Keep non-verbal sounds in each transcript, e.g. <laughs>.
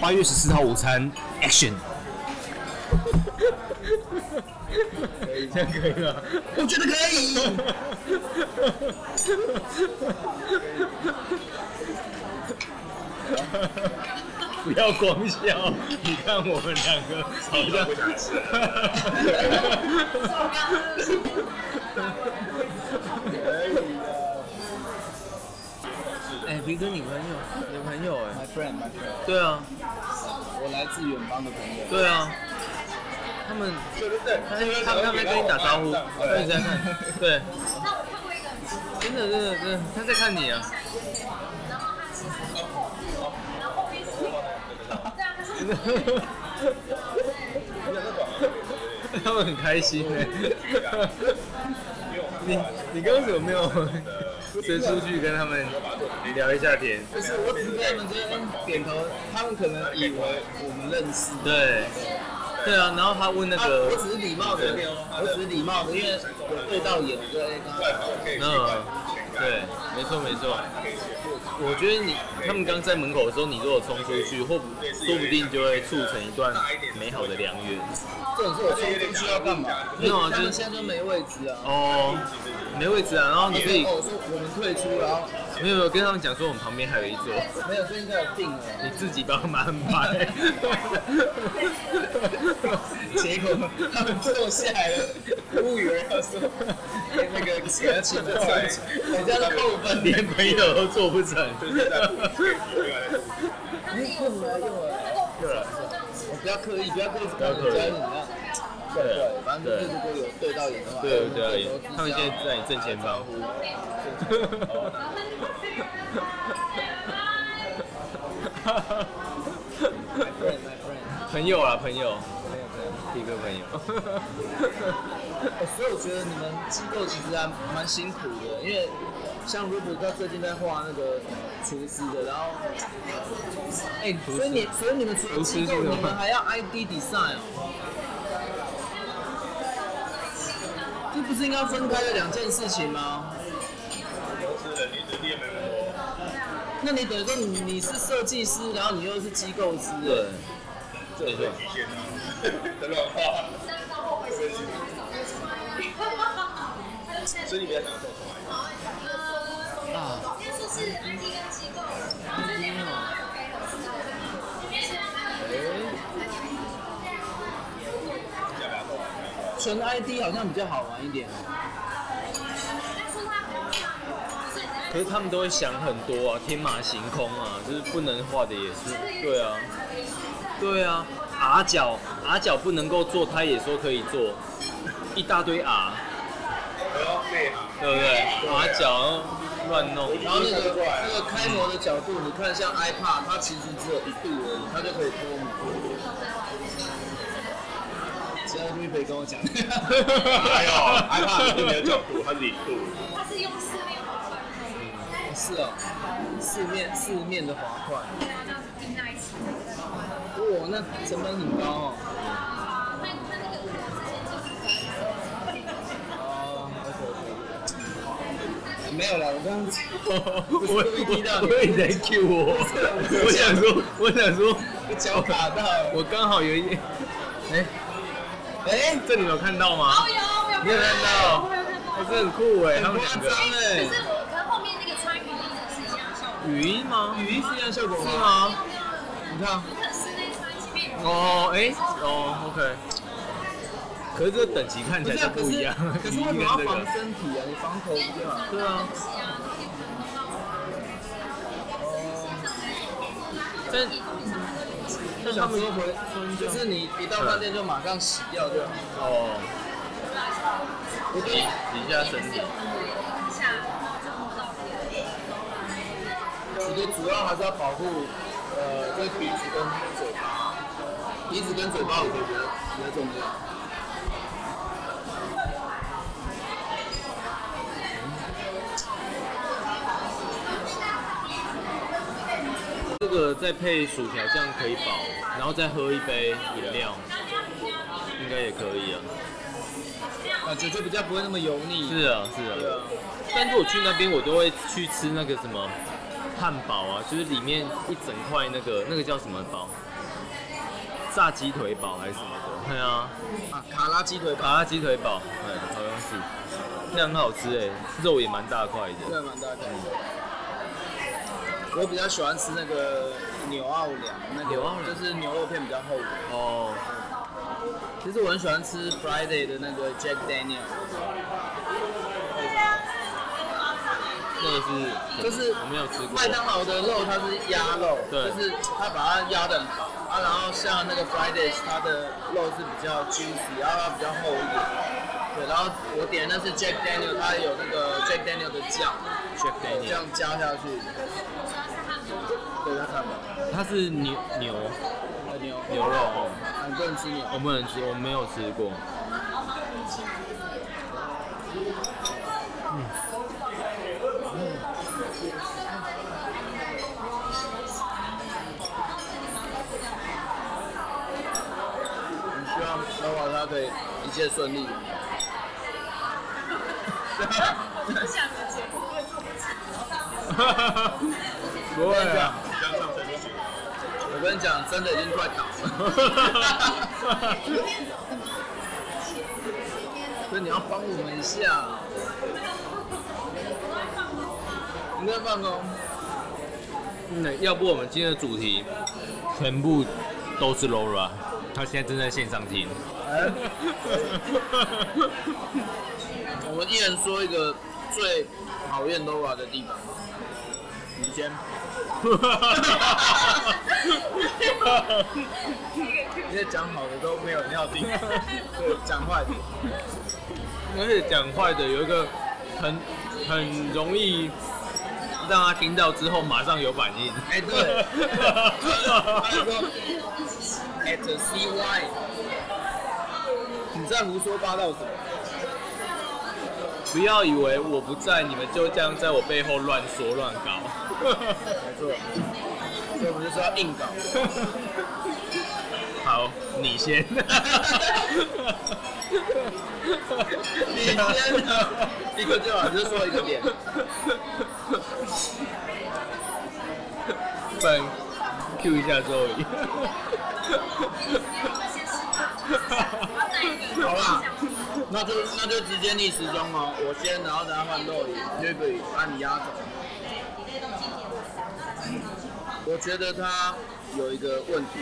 八月十四号午餐，Action！这样可以吗？我觉得可以。不要光笑，你看我们两个好像 <laughs> <laughs> 不想吃。哎，平哥，你朋友，你朋友哎，My friend, my friend。对啊，我来自远方的朋友。对啊，他们，对对对，他们他们在跟你打招呼，他们在看，<laughs> 对。真的真的真的，他在看你啊。<laughs> 他们很开心哎。你你刚刚怎么没有 <laughs> 先出去跟他们聊一下天？不是，我只是跟他们这边点头，他们可能以为我们认识。对。对啊，然后他问那个，我只是礼貌的，我只是礼貌的，因为有对到眼，对刚刚。嗯，对，没错没错。我觉得你他们刚在门口的时候，你如果冲出去，或说不定就会促成一段美好的良缘。这种事我冲出去要干嘛？没有啊，就是现在都没位置啊。哦，没位置啊，然后你可以。我说我们退出，然后。没有没有，跟他们讲说我们旁边还有一桌。没有，最近都有订了。你自己帮忙买。<laughs> 结果他们坐下来了，服务员要说那个给他请的菜，人家都扣分，连朋友都做不成。哎，用了用了，用了。我不要刻意，不要刻意，不要刻意。对对，反正就是如果有对到眼的话，对对对，他们现在在你正前方。朋友啊，朋友，朋友，朋友，一个朋友。所以我觉得你们机构其实还蛮辛苦的，因为像如果他最近在画那个厨师的，然后，哎，所以你，所以你们除了机构，你们还要 ID design 哦。这不是应该分开的两件事情吗？那你等于说你你是设计师，然后你又是机构师，对，对对。所以你比较想做什么？啊，就是 ID 跟机构。纯 ID 好像比较好玩一点。可是他们都会想很多啊，天马行空啊，就是不能画的也是。对啊，对啊，R 角 R 角不能够做，他也说可以做，一大堆 R。对不对？R 角乱弄。然后那个那个开模的角度，你看像 iPad，它其实只有一度而已，它就可以多模。其他东西可以跟我讲。还有 iPad 没有角度，它零度。它是用四面滑块。是哦，四面四面的滑块。对啊，这样子拼在一起。哇，那成本很高哦。啊，那那那个之前就。没有了，我刚刚 <laughs> 我我我以为你在 Q 我，<laughs> 我想说我想说脚卡到，我刚好有一点，哎哎，这你有看到吗？有有有，没有看到，还是很酷哎，他们两个哎。语音吗？语音是一样效果吗？是吗？你看。哦，哎，哦，OK。可是这个等级看起来就不一样。可是为什么要防身体啊？你防头不就好？对啊。但但他们又回，就是你一到饭店就马上洗掉就好。哦。洗洗一下身体。我觉得主要还是要保护，呃，这鼻子跟嘴巴，鼻子跟嘴巴我觉得比较重要。个再配薯条，这样可以饱，然后再喝一杯饮料，应该也可以啊。感觉就比较不会那么油腻。是啊，是啊。但是我去那边，我都会去吃那个什么。汉堡啊，就是里面一整块那个那个叫什么堡？炸鸡腿堡还是什么的？对啊，啊，卡拉鸡腿堡，卡拉鸡腿堡，对，好像是，那很好吃哎，肉也蛮大块的，对，蛮大块的。我比较喜欢吃那个牛奥良，那个就是牛肉片比较厚的。哦。其实我很喜欢吃 Friday 的那个 Jack Daniel。那个是，就是我没有吃过。麦当劳的肉它是鸭肉，对，就是它把它压得很薄啊，然后像那个 Fridays 它的肉是比较 juicy，然后它比较厚一点。对，然后我点的那是 Jack Daniel，它有那个 Jack Daniel 的酱，Jack Daniel 这样加下去。对，它看吧。它是牛牛，牛牛肉哦，你不能吃牛，我不能吃，我没有吃过。对，一切顺利。不想的结果会做不 <laughs> 不会跟你讲，真的已经快倒了。<laughs> 所以你要帮我们一下。你在放空。那要不我们今天的主题全部都是 Laura，她现在正在线上听。欸、我们一人说一个最讨厌 Laura 的地方。你先。<laughs> <laughs> 因为讲好的都没有人要听。<laughs> 对，讲坏的。而且讲坏的有一个很很容易让他听到之后马上有反应。哎、欸，对。<laughs> 他就说，at CY。你在胡说八道什么？不要以为我不在，你们就这样在我背后乱说乱搞。没错，所以我们就是要硬搞。好，你先。你先，一个就好，就说一个点。本 Q 一下周瑜。好啦，那就那就直接逆时钟哦，我先，然后等下换肉鱼，就可以把你压走。我觉得他有一个问题，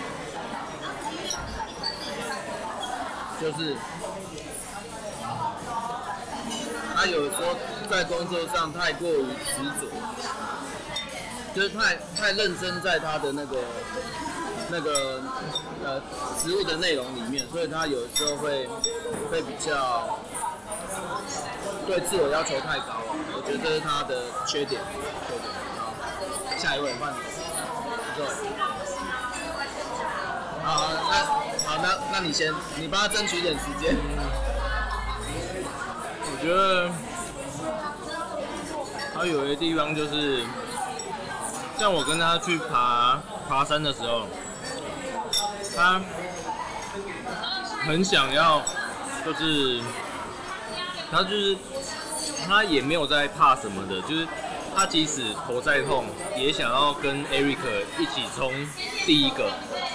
就是他有时候在工作上太过于执着，就是太太认真在他的那个。那个呃，职务的内容里面，所以他有时候会会比较对自我要求太高了，我觉得这是他的缺点。缺点。好，下一位换你。对。好，那好，那那你先，你帮他争取一点时间。我觉得他有一个地方就是，像我跟他去爬爬山的时候。他很想要，就是他就是他也没有在怕什么的，就是他即使头再痛，也想要跟 Eric 一起冲第一个。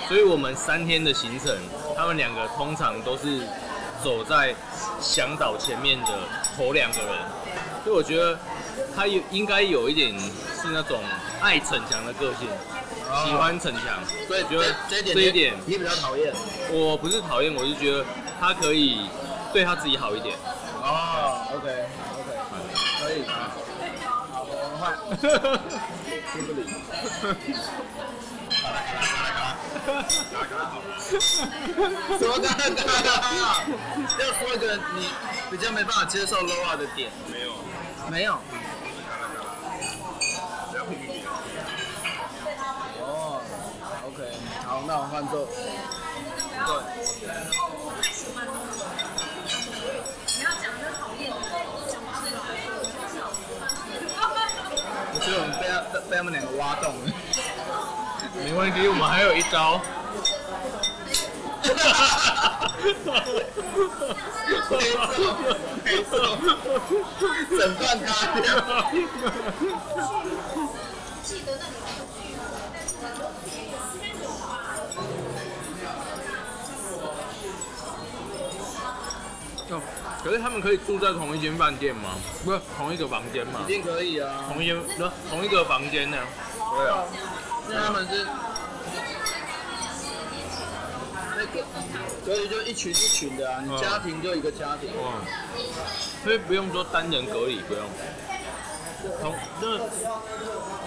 所以我们三天的行程，他们两个通常都是走在向导前面的头两个人。所以我觉得他有应该有一点是那种爱逞强的个性。喜欢逞强，所以觉得这一点你比较讨厌。我不是讨厌，我是觉得他可以对他自己好一点。哦以。哈哈哈！什么？哈哈哈！要说一个你比较没办法接受 lower 的点，没有，没有。哦，OK，好，那我们换座，对。你要讲一个讨厌的，我觉得我们被他们两个挖洞了。<laughs> 没问题，我们还有一招。没错，没错。<laughs> 整断他掉。记得那里可是他们可以住在同一间饭店吗？不是同一个房间吗一？定可以啊。同一间，不是同一个房间呢？对啊。因为他们是那个，所以就一群一群的啊，你家庭就一个家庭。嗯。所以不用说单人隔离，不用。同那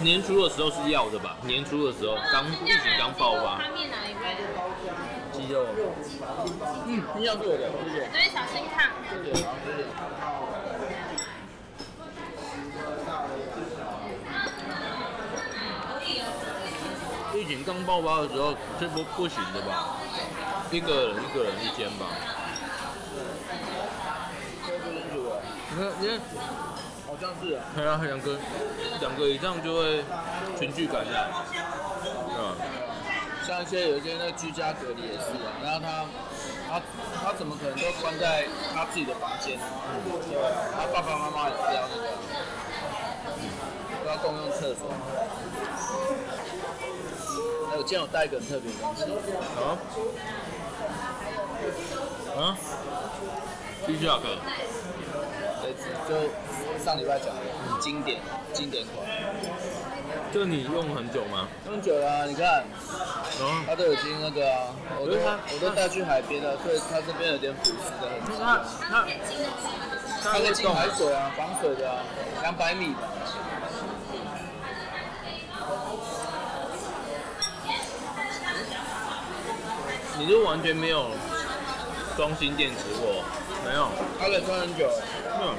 年初的时候是要的吧？年初的时候刚疫情刚爆发。嗯，你要做的，谢谢。所以小心烫。谢谢，好，谢谢。疫情刚爆发的时候，这不不行的吧？一个人一个人一间吧。你看，你看，好像是啊。对啊，两个两个以上就会群聚感染，啊。像一些有一些那个居家隔离也是啊，然后他他他怎么可能都关在他自己的房间？对啊，他爸爸妈妈也是要那个，都要共用厕所。还有今天有带一个很特别的东西。啊？啊？必须要喝。这次就上礼拜讲的，很经典经典款。这你用很久吗？用久了啊，你看，嗯，它都已经那个啊，我都我都带去海边了，所以它这边有点腐蚀的很。就是它它它可以进海水啊，防水的啊，两百米的。你就完全没有装新电池过？没有。它可以穿很久。嗯。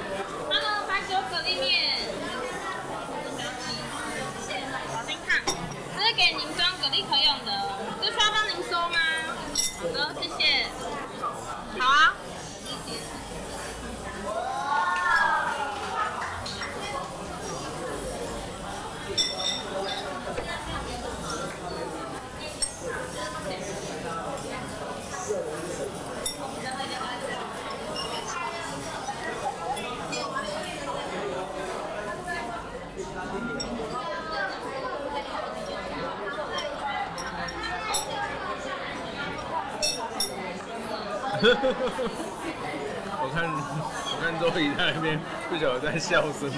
您装蛤蜊可用的，这需要帮您收吗？好的，谢谢。好啊。我看我看周怡在那边不晓得在笑什么。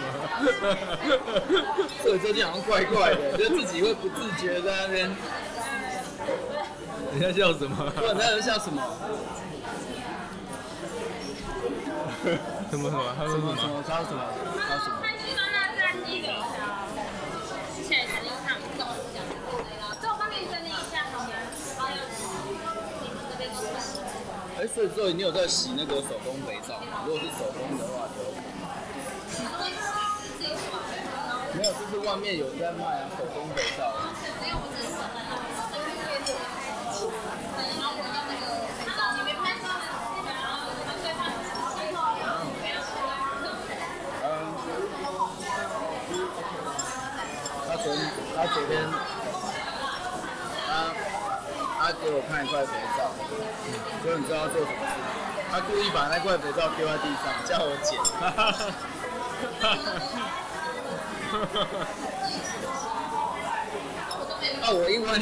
这最近好像怪怪的，就自己会不自觉在那边。你在笑什么？不然在笑什么？什么什么？他说什么？什么？他说什么？他说什么？韩式酸辣炸鸡柳条，谢谢小心烫，这我帮您整理一下好吗？好呀。你们这边都是。哎，所以所以你有在洗那个手工肥皂吗？如果是手工的话，就。没有，就是外面有在卖啊，手工肥皂。他昨他昨天，他他给我看一块肥皂，所以你知道他做什么事？他故意把那块肥皂丢在地上，叫我捡。<laughs> <laughs> 啊，我一弯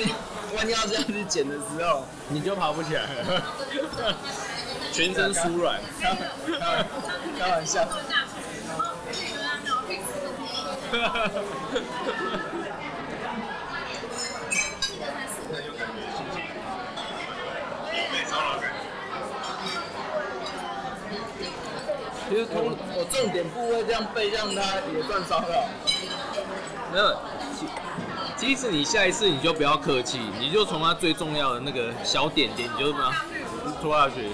弯腰这样子捡的时候，你就跑不起来了，<laughs> 全身酥软。<laughs> 开开玩笑。其实我我重点部位这样背，这样它也算骚扰。没有，其实你下一次你就不要客气，你就从它最重要的那个小点点，你就把它拖下去。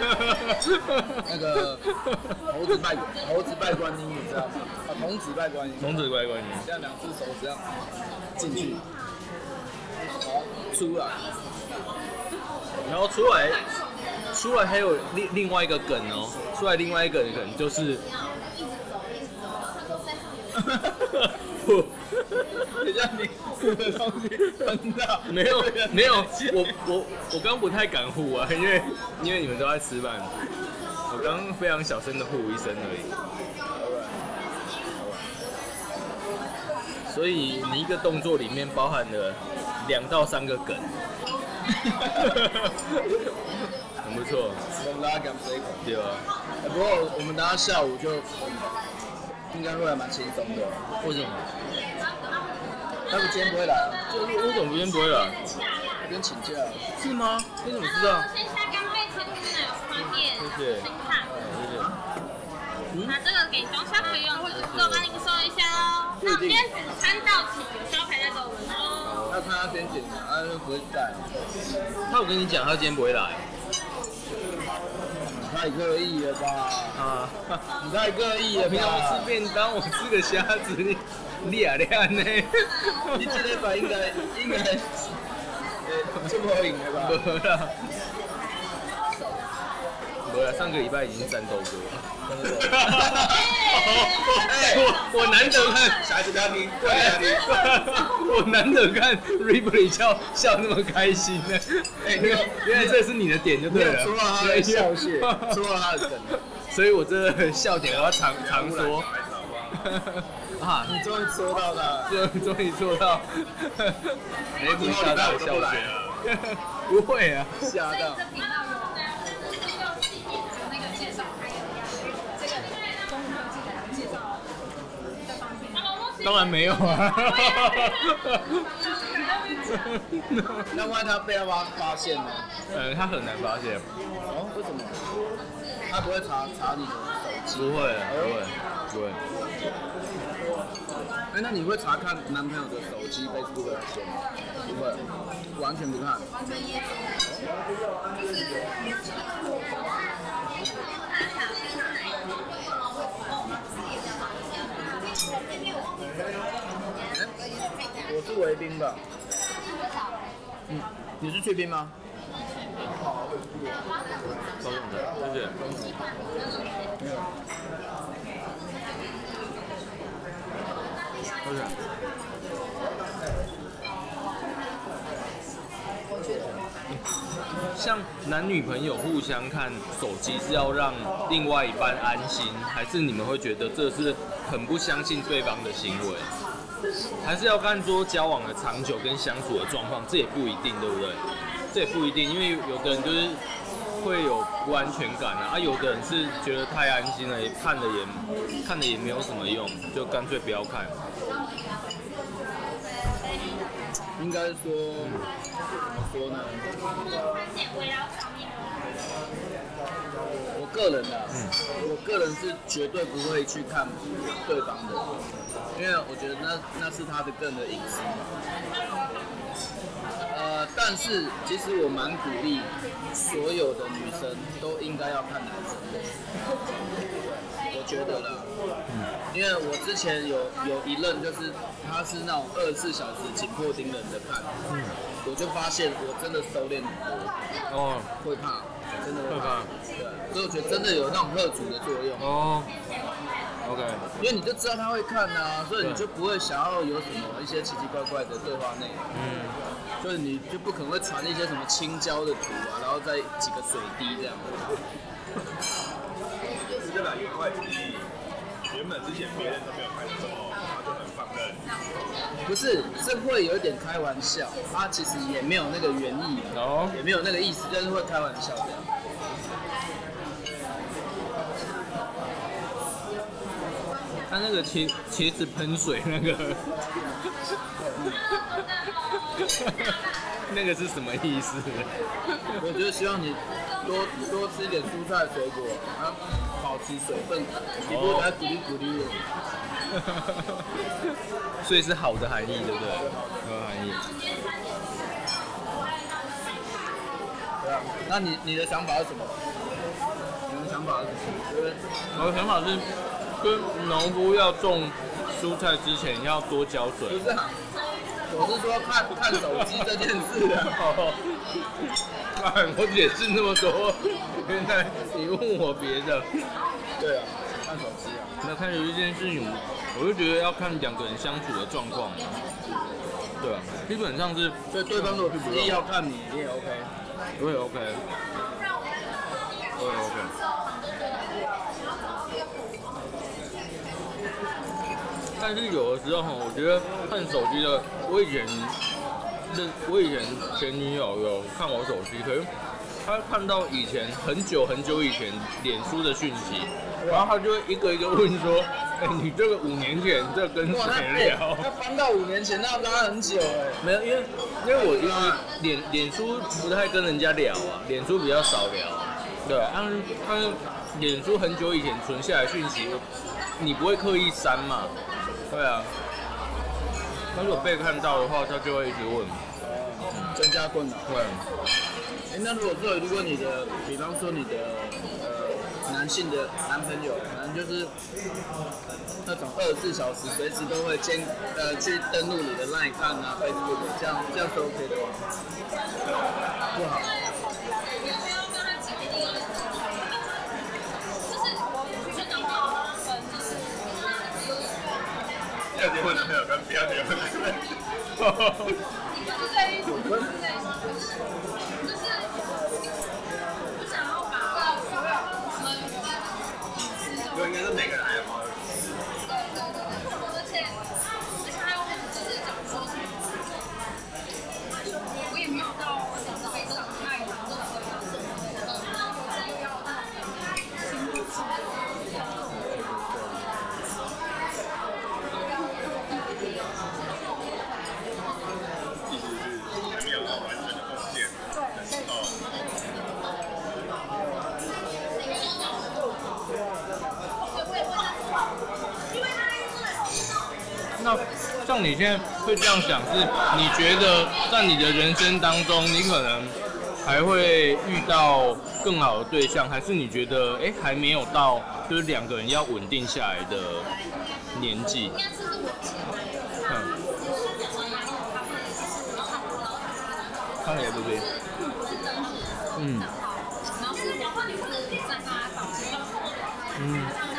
<laughs> 那个猴子拜猴子拜观音，你知道吗？啊，童子拜观音。童子拜观音。这样两只手这样进去，好出来，然后出来，出来还有另另外一个梗哦，出来另外一个梗就是，<laughs> 不，等下你护的东西喷到，没有 <laughs> 没有，我我我刚不太敢护啊，因为因为你们都在吃饭，我刚非常小声的护一声而已。所以你一个动作里面包含了两到三个梗，<laughs> 很不错。我们大家讲这一口。对啊。欸、不过我们等下下午就应该会还蛮轻松的。为什么？他们今天不会来啊？就为什么今天不会来？今天请假。是吗？你怎么知道？先下干贝成品奶油汤面，谢谢。谢谢。那这个给装箱可以用，我帮您收一下哦。那我们今天只餐到齐，有招牌在我们哦。那他先点，他就不会在。他有跟你讲，他今天不会来。你太刻意了吧？啊，你太刻意了吧？平常我吃便当，我吃个虾子，你俩俩呢？你这礼拜应该应该，呃，这么赢的吧？<laughs> 没了，没了，上个礼拜已经战斗过了。我我难得看，下一次不要听，不要听。我难得看 Ripley 笑笑那么开心呢。哎，原来原来这是你的点就对了。戳到他的笑穴，戳到他的梗。所以我这个笑点我要常常说。<laughs> 啊，你终于戳到他，终终于戳到。<laughs> 雷普笑到笑穴。<laughs> 不会啊，吓到。当然没有啊！<laughs> 那万一他被他发发现呢？呃，他很难发现。哦，为什么？他不会查查你的手机？不会，不会，不会。哎，那你会查看男朋友的手机 Facebook 那些吗？不会，完全不看。维宾吧。嗯，你是去冰吗？高总的，谢谢。谢谢。像男女朋友互相看手机是要让另外一半安心，还是你们会觉得这是很不相信对方的行为？还是要看说交往的长久跟相处的状况，这也不一定，对不对？这也不一定，因为有的人就是会有不安全感啊，啊，有的人是觉得太安心了，也看了也看了也没有什么用，就干脆不要看。应该说，怎么说呢？我个人啊，我个人是绝对不会去看对方的。因为我觉得那那是他的个人的隐私嘛。呃，但是其实我蛮鼓励所有的女生都应该要看男生的。我觉得啦，因为我之前有有一任就是他是那种二十四小时紧迫盯人的看，我就发现我真的收敛很多。哦，会怕，真的会怕。对，所以我觉得真的有那种吓阻的作用。哦。OK，因为你就知道他会看啊，所以你就不会想要有什么一些奇奇怪怪的对话内容。嗯，所以你就不可能会传一些什么青椒的图啊，然后再几个水滴这样。这两块原本之前别人都没有拍的时候，他就很放任。不是，是会有一点开玩笑，他其实也没有那个原意，哦，也没有那个意思，就是会开玩笑这样。他那个茄茄子喷水那个，<laughs> 那个是什么意思？我就是希望你多多吃一点蔬菜水果，啊，保持水分，你不会来鼓励鼓励我。<laughs> 所以是好的含义，对不对？好的含义。对啊，那你你的想法是什么？你的想法是？我的想法是。跟农夫要种蔬菜之前要多浇水。不是，我是说看看手机这件事啊。哎我解释那么多，现在你问我别的。对啊，看手机啊。那看手机这件事情，我就觉得要看两个人相处的状况。对啊，基本上是，所以对方如果执意要看你，你也 OK。我也 OK。我也 OK。但是有的时候哈，我觉得看手机的，我以前认我以前前女友有看我手机，可是她看到以前很久很久以前脸书的讯息，然后她就会一个一个问说，哎、欸，你这个五年前这跟谁聊？他翻到五年前，那要拉很久哎。没有，因为因为我就是脸脸书不太跟人家聊啊，脸书比较少聊，啊对，但是但是脸书很久以前存下来讯息，你不会刻意删嘛？对啊。他如果被看到的话，他就会一直问，增加困扰。对。哎，那如果说如果你的，比方说你的呃男性的男朋友，可能就是那种二十四小时随时都会监呃去登录你的 Line 看啊，Facebook 这样这样是 OK 的吗？不好。要结婚的朋友跟不要结婚的朋友。有分。像你现在会这样想，是你觉得在你的人生当中，你可能还会遇到更好的对象，还是你觉得哎、欸、还没有到就是两个人要稳定下来的年纪？嗯，看也不对。嗯。嗯。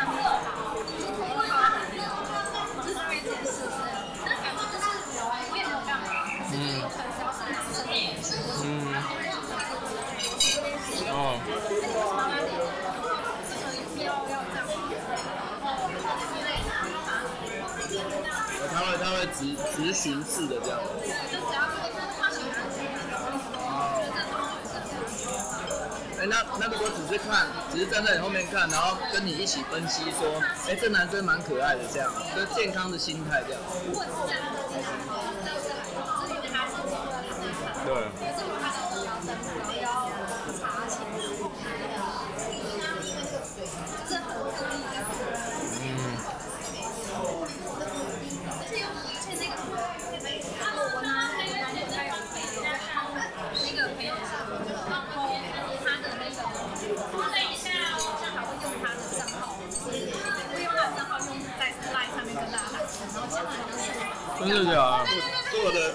直直行式的这样。哎、欸，那那如果只是看，只是站在你后面看，然后跟你一起分析说，哎、欸，这男生蛮可爱的，这样，就是健康的心态这样。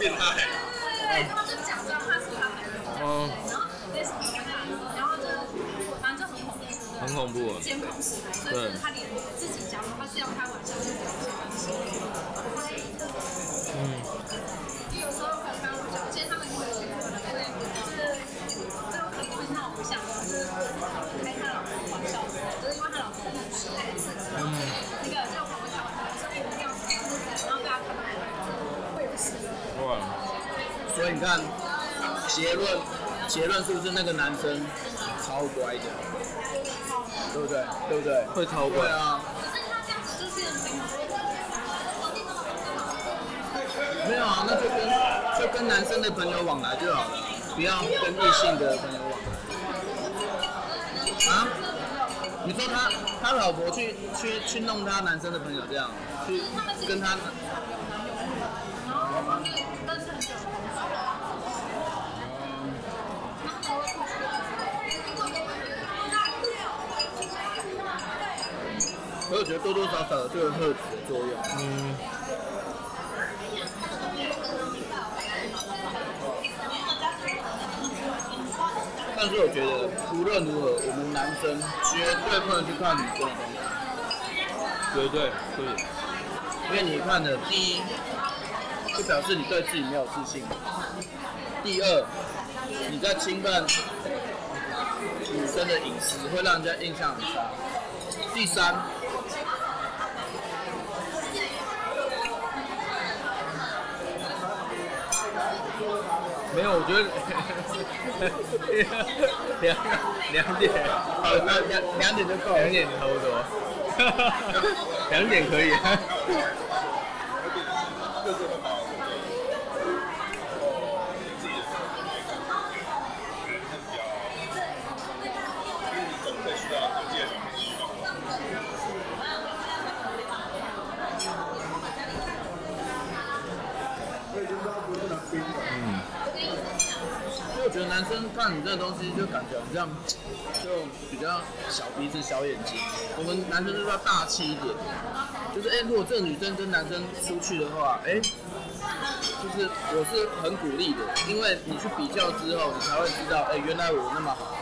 变态。对，他们就假装他是他朋友。嗯。然后那什么然后就反正就很恐怖。很恐怖。监控室，所以就是他连自己假如他是要开玩笑，就不要嗯。有时候刚刚讲，其实他们因为就是就很多那种想法，就是开他老公玩笑，就是因为他老公很帅。嗯。那个就跑过去玩，所以一定要然后被他看到。所以你看，结论结论是不是那个男生超乖的，对不对？对不对？会超乖啊。没有啊，那就跟就跟男生的朋友往来就好了，不要跟异性的朋友往来。啊？你说他他老婆去去去弄他男生的朋友这样，去跟他。多多少少有这个特质的作用。嗯。但是我觉得无论如何，我们男生绝对不能去看女生的东西。绝对可以。因为你看的第一，就表示你对自己没有自信；第二，你在侵犯女生的隐私，会让人家印象很差；第三。没有，我觉得 <laughs> 两两点，好，那两两点就够了。两点差不多，两点可以。各自会把我们自己的生活给搞好，它比较，因为你总会需要有自己的小东西放。嗯，因为我觉得男生看你这个东西，就感觉好像就比较小鼻子小眼睛。我们男生就是要大气一点，就是哎、如果这个女生跟男生出去的话，哎、就是我是很鼓励的，因为你去比较之后，你才会知道，哎、原来我那么好。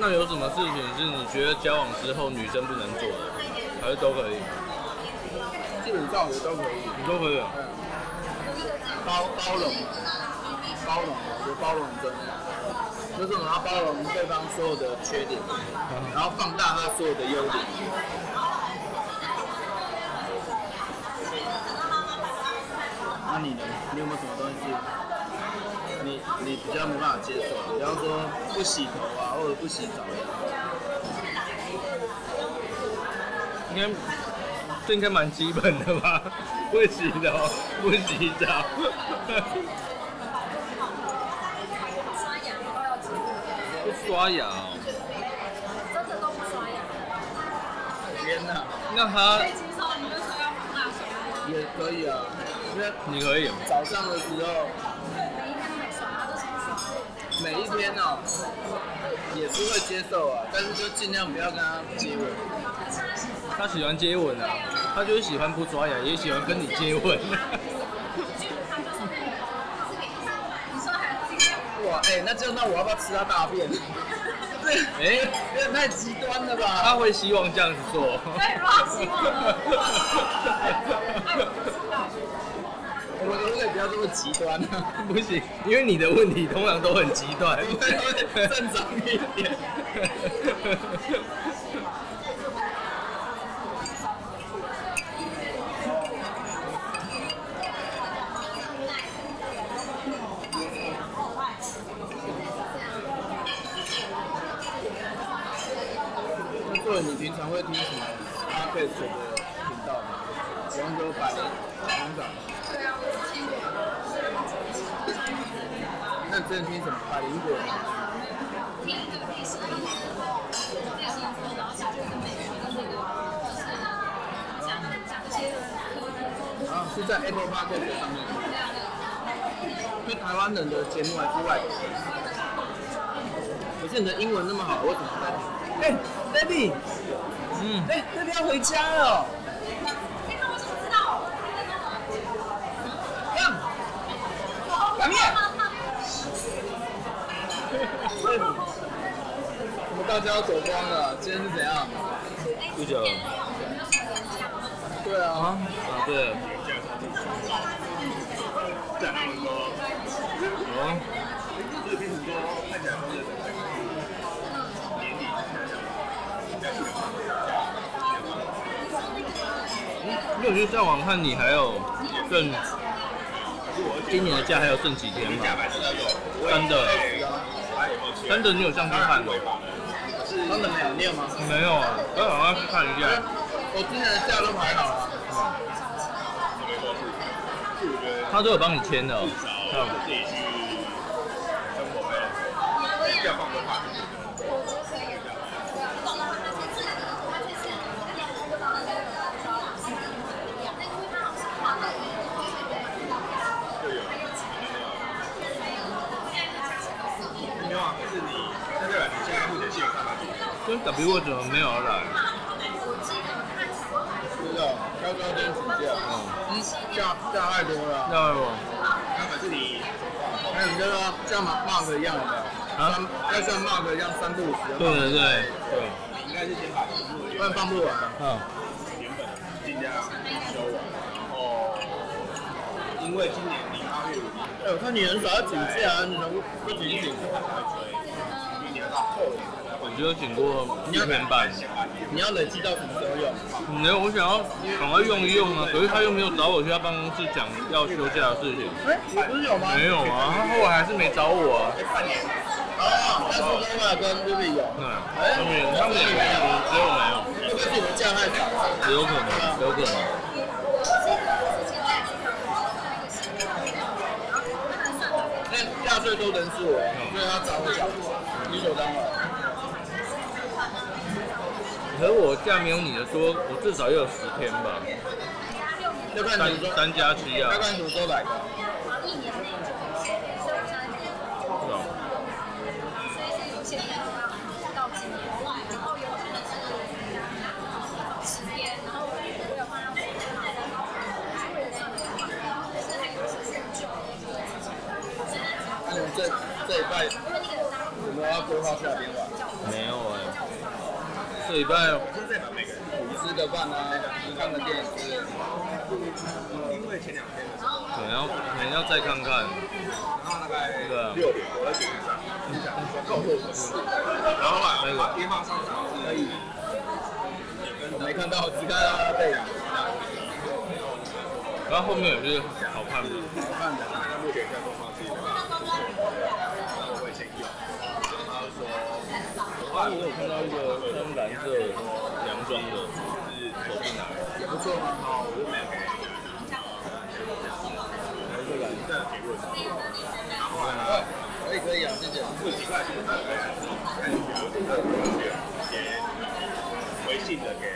那有什么事情是你觉得交往之后女生不能做的，还是都可以？基本上我都可以，你都可以。包包容，包容，我包容真的，就是我要包容对方所有的缺点，然后放大他所有的优点。那你呢？你有没有什么东西是你你比较没办法接受的？比方说不洗头啊，或者不洗澡呀？应该这应该蛮基本的吧？不洗头，不洗澡。刷牙都要记录。不刷牙哦。真的都不刷牙。天哪！那他？也可以啊，因为你可以。早上的时候。每一天哦，也是会接受啊，但是就尽量不要跟他接吻。他喜欢接吻啊，他就是喜欢不刷牙，也喜欢跟你接吻。<laughs> 哇，哎、欸，那就那我要不要吃他大便？对，<laughs> 哎、欸，这太极端了吧？他会希望这样子做。对，他希望。<laughs> 我们可不可以不要这么极端呢、啊？<laughs> 不行，因为你的问题通常都很极端。<laughs> 正常一点。<laughs> 对，你平常会听什么 Podcast 的频道吗？比方说百灵、香港。对啊，我听过。那你之前听什么？百灵果。听一然后讲就是美学的那个，就是讲讲一些啊，是在 Apple Podcast 上面。对台湾人的节目还是外国？可是你的英文那么好，我怎么在听？哎、欸、，baby，嗯，哎、欸、，baby 要回家了。你看我怎么知道？干，擀面。我们大家要走光了，今天是怎样？不久。对啊。啊，对。在那么多。哦。这边很多看起来都是。因为我觉得再往看你还有剩，今年的假还有剩几天嘛？真的，真的你有上去看吗？真的没有，你有吗？没有啊，我好像去看一下。我今年的假都排好了。他都有帮你签的。跟 W 为什么没有来？不知道，高高天暑假，嗯，假假太多了。假太多。那可是你，还有你这个像 Mark 一样的，啊，要像 Mark 一样三不五时。对对对对。应该是先把题目，不然放不完。嗯。原本今天修完，然后因为今年你八月五日，哎，我看你很少要请假，你能不不请请？只有剪过一天半。你要累积到什么时候用？没有，我想要赶快用一用啊，可是他又没有找我去他办公室讲要休假的事情。哎，你不是有吗？没有啊，他后来还是没找我啊。哦，那苏中华跟 Ruby 有。对，他们他们有，只有没有。会不会是你们这样太少？有可能，有可能。那压岁都人是我，所以他找我讲，理所当然。可是我假没有你的多，我至少要有十天吧。要看三你说三加七啊。要看什么时候来的。是啊。那你们这这一拜有没有要规划下边这礼拜吃个饭啊，看个电视。因为前两天可能要可能要再看看。然后大概六点我在捷运上，告诉我是，然后啊，那个电话上可以，我没看到，只看到他背影。然后后面有些好看的，好看的。那目前在东方是一个，我我有看到一个深蓝色洋装的，是手臂拿的，也不错吗？好，我就没有给你还是蓝色。这样结论，然后后来呢，可以可以啊，谢谢。这几块钱大概看有这个也微信的给